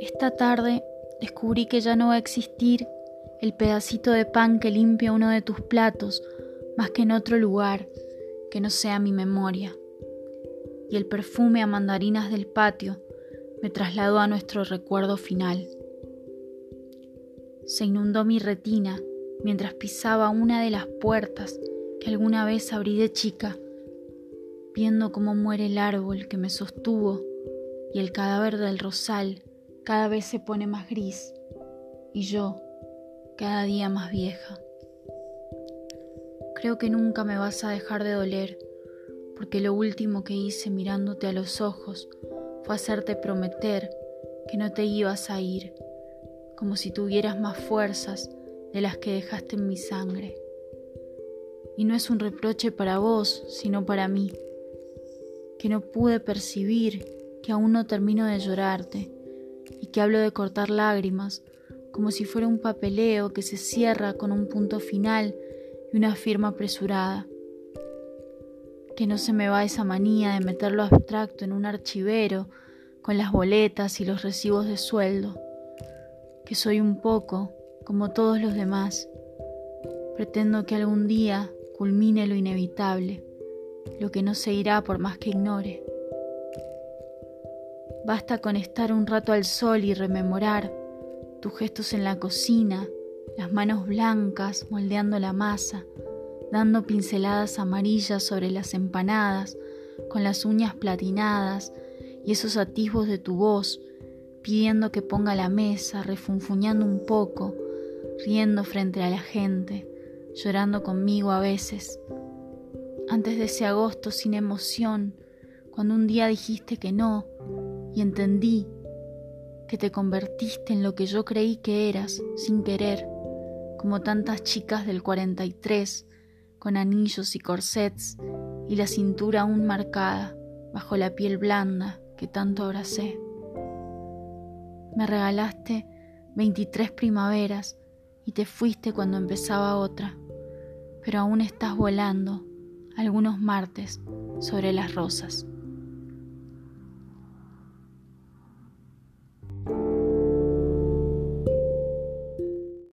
Esta tarde descubrí que ya no va a existir el pedacito de pan que limpia uno de tus platos más que en otro lugar que no sea mi memoria. Y el perfume a mandarinas del patio me trasladó a nuestro recuerdo final. Se inundó mi retina mientras pisaba una de las puertas que alguna vez abrí de chica, viendo cómo muere el árbol que me sostuvo y el cadáver del rosal cada vez se pone más gris y yo cada día más vieja. Creo que nunca me vas a dejar de doler, porque lo último que hice mirándote a los ojos fue hacerte prometer que no te ibas a ir, como si tuvieras más fuerzas de las que dejaste en mi sangre. Y no es un reproche para vos, sino para mí, que no pude percibir que aún no termino de llorarte y que hablo de cortar lágrimas como si fuera un papeleo que se cierra con un punto final y una firma apresurada. Que no se me va esa manía de meter lo abstracto en un archivero con las boletas y los recibos de sueldo. Que soy un poco como todos los demás. Pretendo que algún día culmine lo inevitable, lo que no se irá por más que ignore. Basta con estar un rato al sol y rememorar tus gestos en la cocina, las manos blancas moldeando la masa, dando pinceladas amarillas sobre las empanadas, con las uñas platinadas y esos atisbos de tu voz, pidiendo que ponga la mesa, refunfuñando un poco, riendo frente a la gente, llorando conmigo a veces. Antes de ese agosto sin emoción, cuando un día dijiste que no, y entendí que te convertiste en lo que yo creí que eras sin querer, como tantas chicas del 43, con anillos y corsets y la cintura aún marcada bajo la piel blanda que tanto abracé. Me regalaste 23 primaveras y te fuiste cuando empezaba otra, pero aún estás volando algunos martes sobre las rosas.